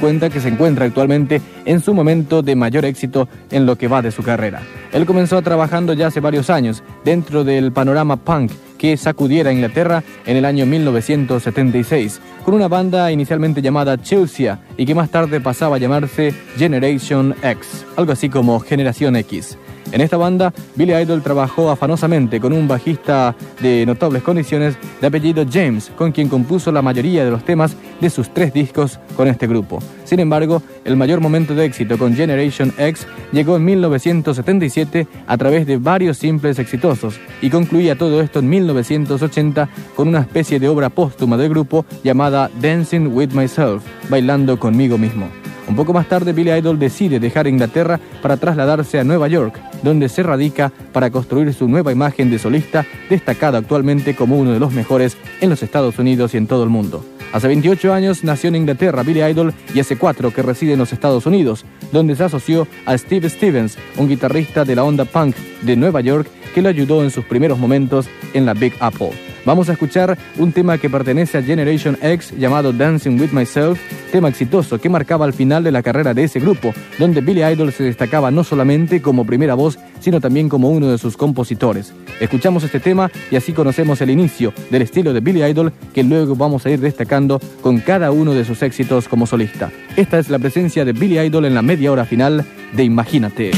cuenta que se encuentra actualmente en su momento de mayor éxito en lo que va de su carrera. Él comenzó trabajando ya hace varios años dentro del panorama punk que sacudiera Inglaterra en el año 1976, con una banda inicialmente llamada Chelsea y que más tarde pasaba a llamarse Generation X, algo así como Generación X. En esta banda, Billy Idol trabajó afanosamente con un bajista de notables condiciones de apellido James, con quien compuso la mayoría de los temas de sus tres discos con este grupo. Sin embargo, el mayor momento de éxito con Generation X llegó en 1977 a través de varios simples exitosos y concluía todo esto en 1980 con una especie de obra póstuma del grupo llamada Dancing with Myself, bailando conmigo mismo. Un poco más tarde, Billy Idol decide dejar Inglaterra para trasladarse a Nueva York, donde se radica para construir su nueva imagen de solista, destacada actualmente como uno de los mejores en los Estados Unidos y en todo el mundo. Hace 28 años nació en Inglaterra Billy Idol y hace 4 que reside en los Estados Unidos, donde se asoció a Steve Stevens, un guitarrista de la onda punk de Nueva York que lo ayudó en sus primeros momentos en la Big Apple. Vamos a escuchar un tema que pertenece a Generation X llamado Dancing with Myself, tema exitoso que marcaba el final de la carrera de ese grupo, donde Billy Idol se destacaba no solamente como primera voz, sino también como uno de sus compositores. Escuchamos este tema y así conocemos el inicio del estilo de Billy Idol que luego vamos a ir destacando con cada uno de sus éxitos como solista. Esta es la presencia de Billy Idol en la media hora final de Imagínate.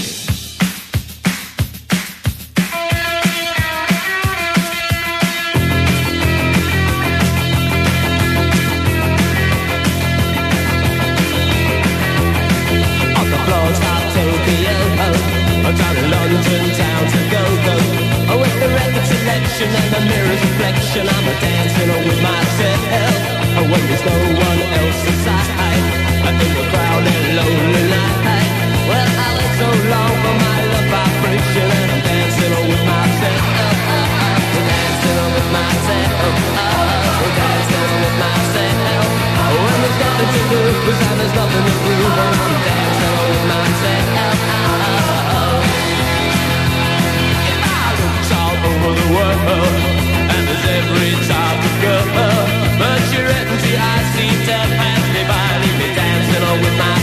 reflection and the mirror's reflection. I'm a dancer with myself. When there's no one else inside. In the crowd and lonely night. Well, I wait so long for my love vibration And I'm dancing all with myself. I'm Dancing all with myself. I'm Dancing with myself. When there's nothing to do Cause there's nothing to prove I see to pass me by, leave me dancing on with my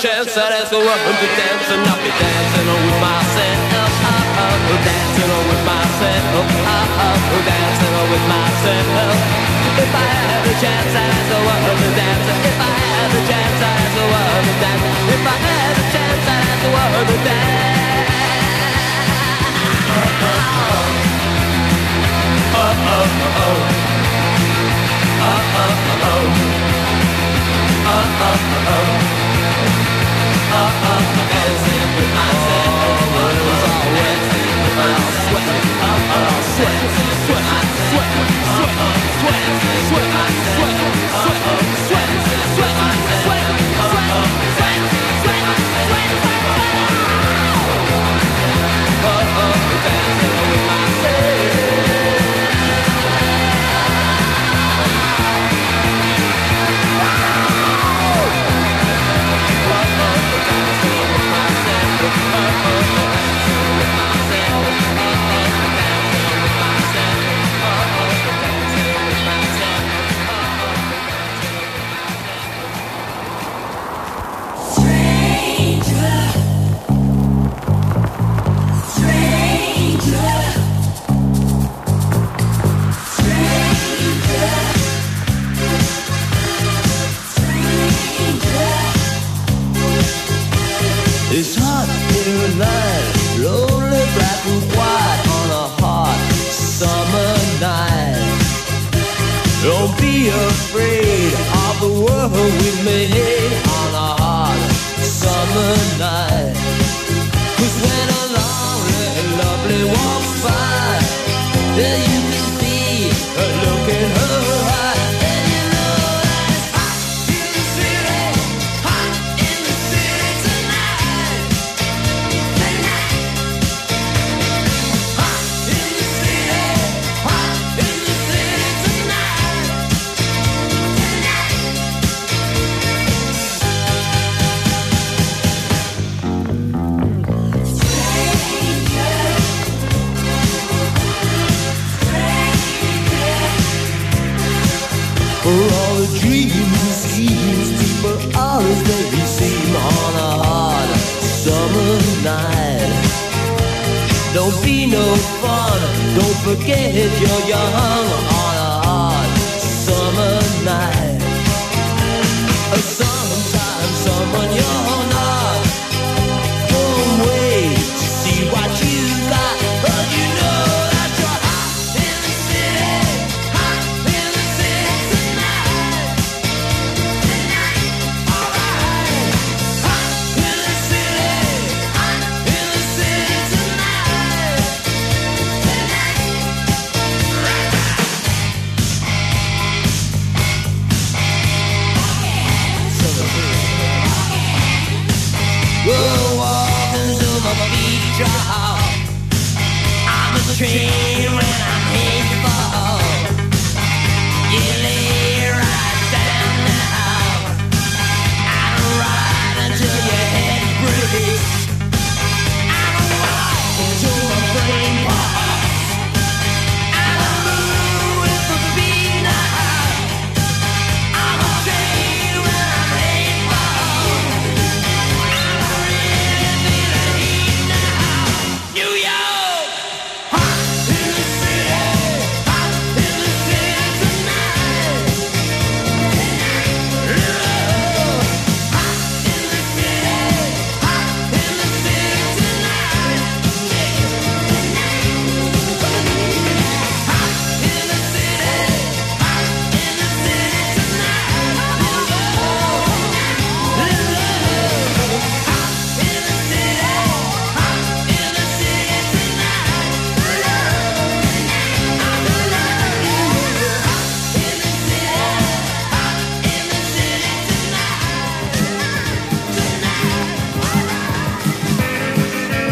chance that I the world and be dancing, I'll be dancing on with myself. Oh, oh, oh, dancing on with myself. Oh, oh, oh, dancing on with myself. If I had a chance, I'd ask the world to dance. If I had a chance, I'd ask the world to dance. If I had a chance, I'd ask the world to dance. Oh, oh, oh, oh. oh, oh. Oh, oh, oh. Thank you. Forget you're young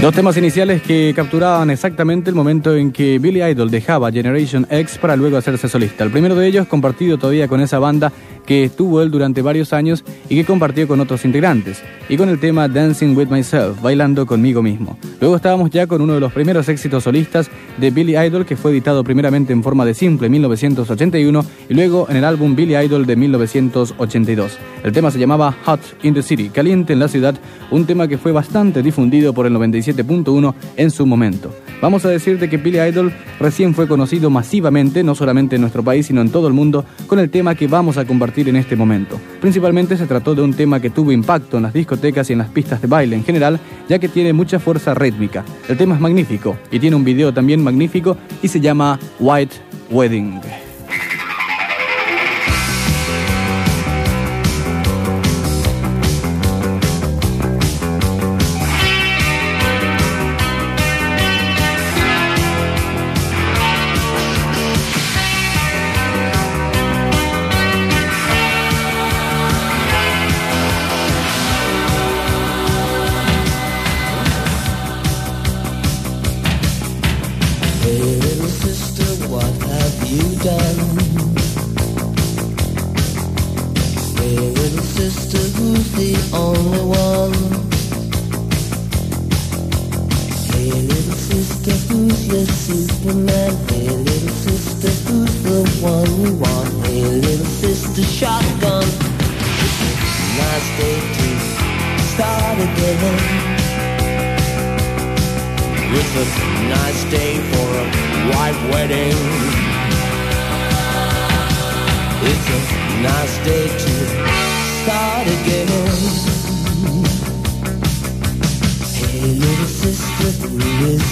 Dos temas iniciales que capturaban exactamente el momento en que Billy Idol dejaba Generation X para luego hacerse solista. El primero de ellos compartido todavía con esa banda que estuvo él durante varios años y que compartió con otros integrantes, y con el tema Dancing with Myself, bailando conmigo mismo. Luego estábamos ya con uno de los primeros éxitos solistas de Billy Idol que fue editado primeramente en forma de simple en 1981 y luego en el álbum Billy Idol de 1982. El tema se llamaba Hot in the City, caliente en la ciudad, un tema que fue bastante difundido por el 97.1 en su momento. Vamos a decirte que Billy Idol recién fue conocido masivamente, no solamente en nuestro país, sino en todo el mundo, con el tema que vamos a compartir en este momento. Principalmente se trató de un tema que tuvo impacto en las discotecas y en las pistas de baile en general, ya que tiene mucha fuerza rítmica. El tema es magnífico y tiene un video también magnífico y se llama White Wedding.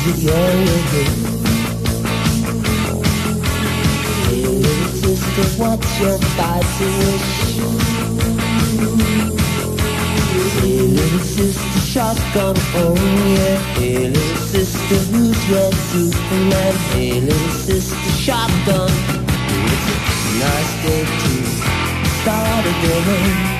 Who is it you're with? Hey, little sister, what's your spicy wish? Hey, little sister, shotgun, oh yeah. Hey, little sister, who's your Superman? Hey, little sister, shotgun. It's a nice day to start again.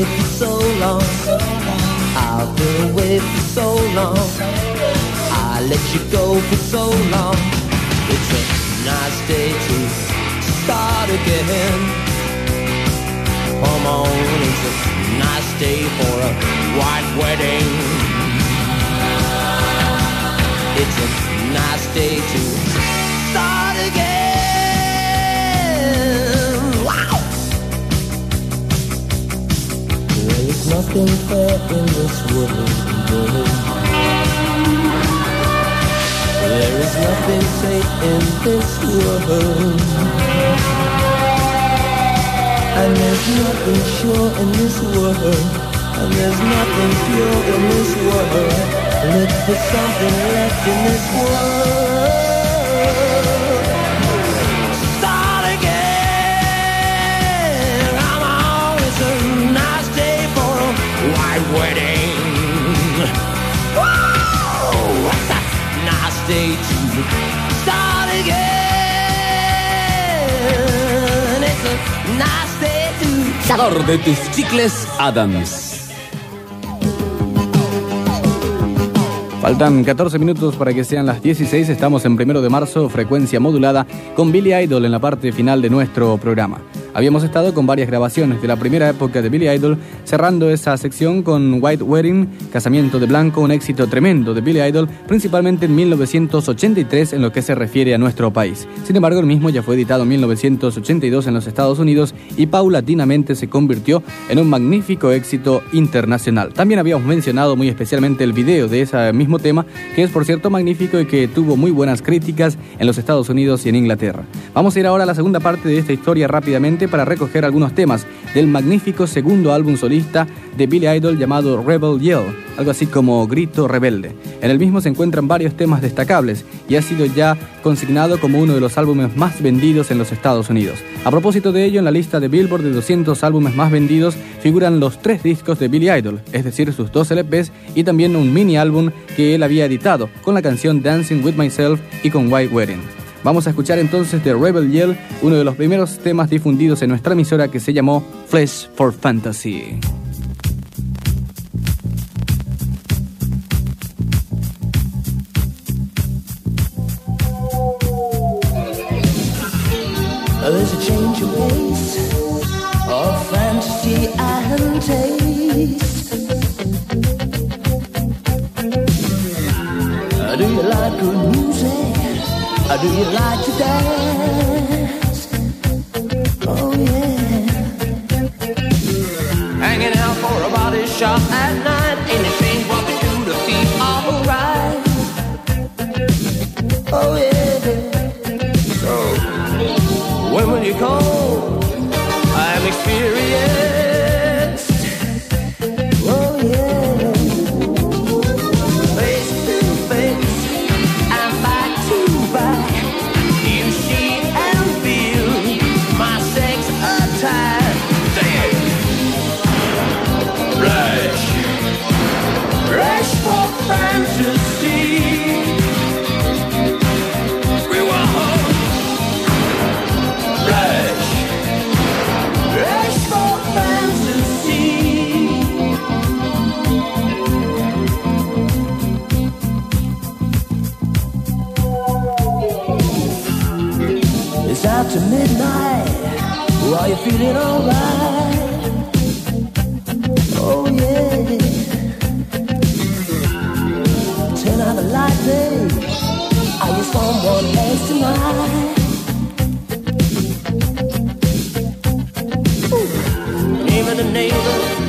away for so long. I've been away for so long. I let you go for so long. It's a nice day to start again. Come on, it's a nice day for a white wedding. It's a nice day to start again. Nothing fair in this world. There is nothing safe in this world. And there's nothing sure in this world. And there's nothing pure in this world. Look for something left in this world. Wedding. To start again. It's Sabor de tus chicles Adams. Faltan 14 minutos para que sean las 16. Estamos en primero de marzo, frecuencia modulada, con Billy Idol en la parte final de nuestro programa. Habíamos estado con varias grabaciones de la primera época de Billy Idol, cerrando esa sección con White Wedding, Casamiento de Blanco, un éxito tremendo de Billy Idol, principalmente en 1983 en lo que se refiere a nuestro país. Sin embargo, el mismo ya fue editado en 1982 en los Estados Unidos y paulatinamente se convirtió en un magnífico éxito internacional. También habíamos mencionado muy especialmente el video de ese mismo tema, que es por cierto magnífico y que tuvo muy buenas críticas en los Estados Unidos y en Inglaterra. Vamos a ir ahora a la segunda parte de esta historia rápidamente para recoger algunos temas del magnífico segundo álbum solista de Billy Idol llamado Rebel Yell, algo así como Grito Rebelde. En el mismo se encuentran varios temas destacables y ha sido ya consignado como uno de los álbumes más vendidos en los Estados Unidos. A propósito de ello, en la lista de Billboard de 200 álbumes más vendidos figuran los tres discos de Billy Idol, es decir, sus dos LPs y también un mini álbum que él había editado con la canción Dancing with Myself y con White Wedding. Vamos a escuchar entonces de Rebel Yell, uno de los primeros temas difundidos en nuestra emisora que se llamó Flesh for Fantasy. Like neighbor.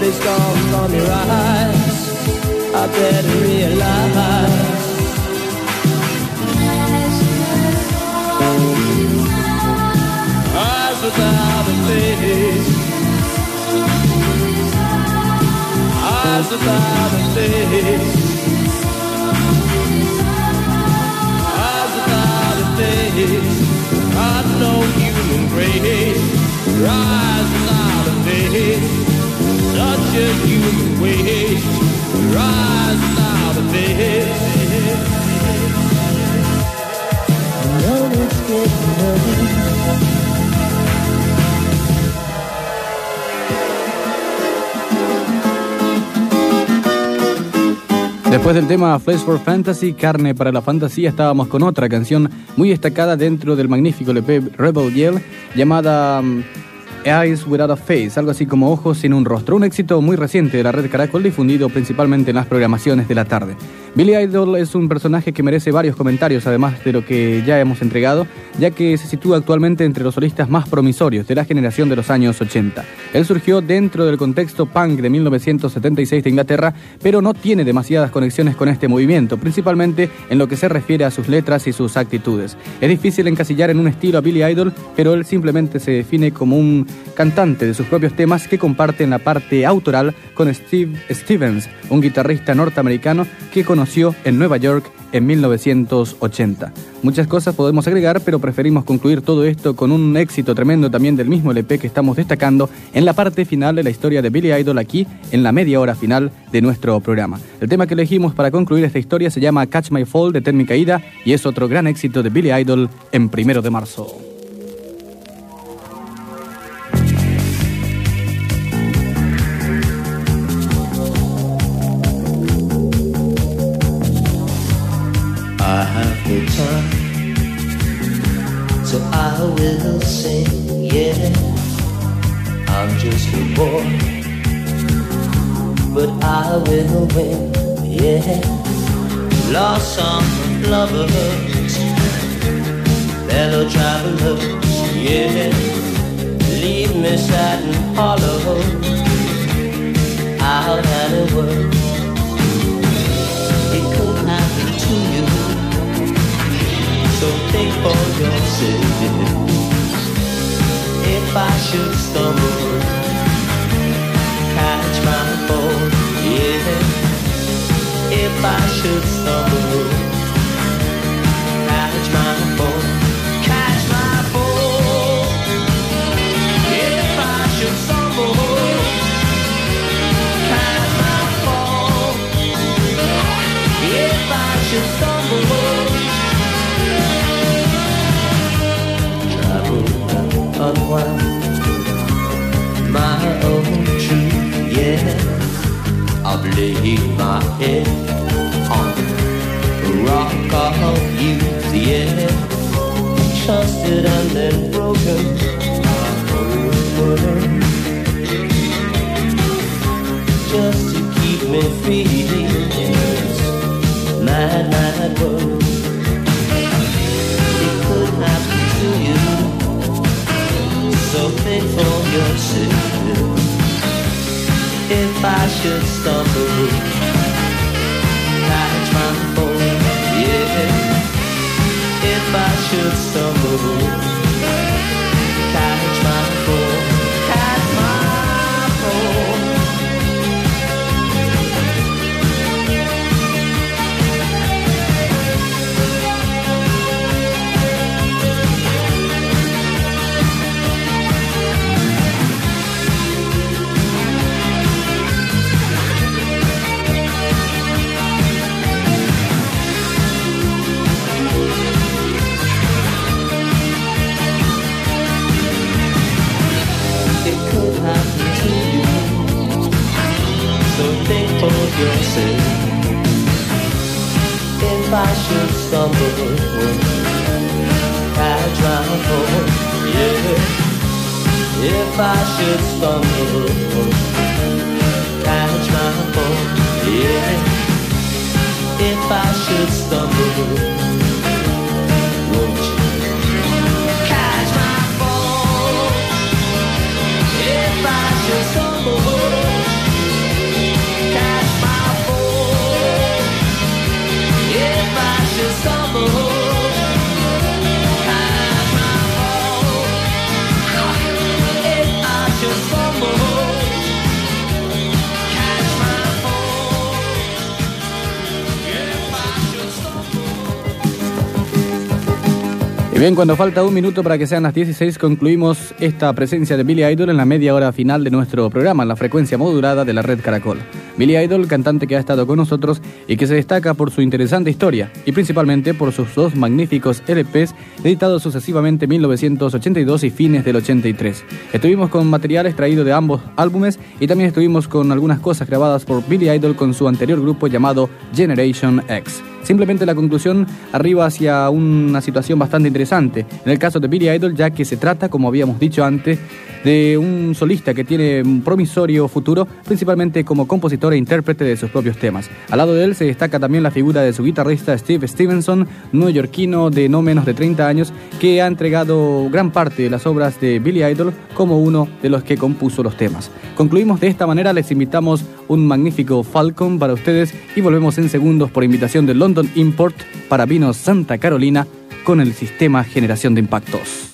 world is gone from your eyes. I better realize. Eyes without a face. Eyes without a face. Eyes without a face. No human grace. Eyes without a face. such as you out of Después del tema Flesh for Fantasy, Carne para la Fantasía, estábamos con otra canción muy destacada dentro del magnífico LP Rebel Yell llamada mm, Eyes Without a Face, algo así como Ojos sin un rostro, un éxito muy reciente de la red Caracol difundido principalmente en las programaciones de la tarde. Billy Idol es un personaje que merece varios comentarios, además de lo que ya hemos entregado, ya que se sitúa actualmente entre los solistas más promisorios de la generación de los años 80. Él surgió dentro del contexto punk de 1976 de Inglaterra, pero no tiene demasiadas conexiones con este movimiento, principalmente en lo que se refiere a sus letras y sus actitudes. Es difícil encasillar en un estilo a Billy Idol, pero él simplemente se define como un cantante de sus propios temas que comparte en la parte autoral con Steve Stevens, un guitarrista norteamericano que con conoció en Nueva York en 1980. Muchas cosas podemos agregar, pero preferimos concluir todo esto con un éxito tremendo también del mismo LP que estamos destacando en la parte final de la historia de Billy Idol aquí en la media hora final de nuestro programa. El tema que elegimos para concluir esta historia se llama Catch My Fall de Ten Caída y es otro gran éxito de Billy Idol en primero de marzo. Should stumble, catch my fall, yeah. If I should stumble, truth, yeah. I've laid my head on the rock of youth, yeah. Trusted and then broken. Just to keep me free, yes. Mad, mad world. It could happen to you something for yourself. If I should stumble, catch my fall, yeah. If I should stumble. Bien, cuando falta un minuto para que sean las 16, concluimos esta presencia de Billy Idol en la media hora final de nuestro programa, en la frecuencia modulada de la red Caracol. Billy Idol, cantante que ha estado con nosotros y que se destaca por su interesante historia y principalmente por sus dos magníficos LPs editados sucesivamente en 1982 y fines del 83. Estuvimos con material extraído de ambos álbumes y también estuvimos con algunas cosas grabadas por Billy Idol con su anterior grupo llamado Generation X. Simplemente la conclusión arriba hacia una situación bastante interesante. En el caso de Billy Idol, ya que se trata, como habíamos dicho antes, de un solista que tiene un promisorio futuro, principalmente como compositor e intérprete de sus propios temas. Al lado de él se destaca también la figura de su guitarrista Steve Stevenson, neoyorquino de no menos de 30 años, que ha entregado gran parte de las obras de Billy Idol como uno de los que compuso los temas. Concluimos de esta manera, les invitamos un magnífico Falcon para ustedes y volvemos en segundos por invitación de London Import para vinos Santa Carolina con el sistema Generación de Impactos.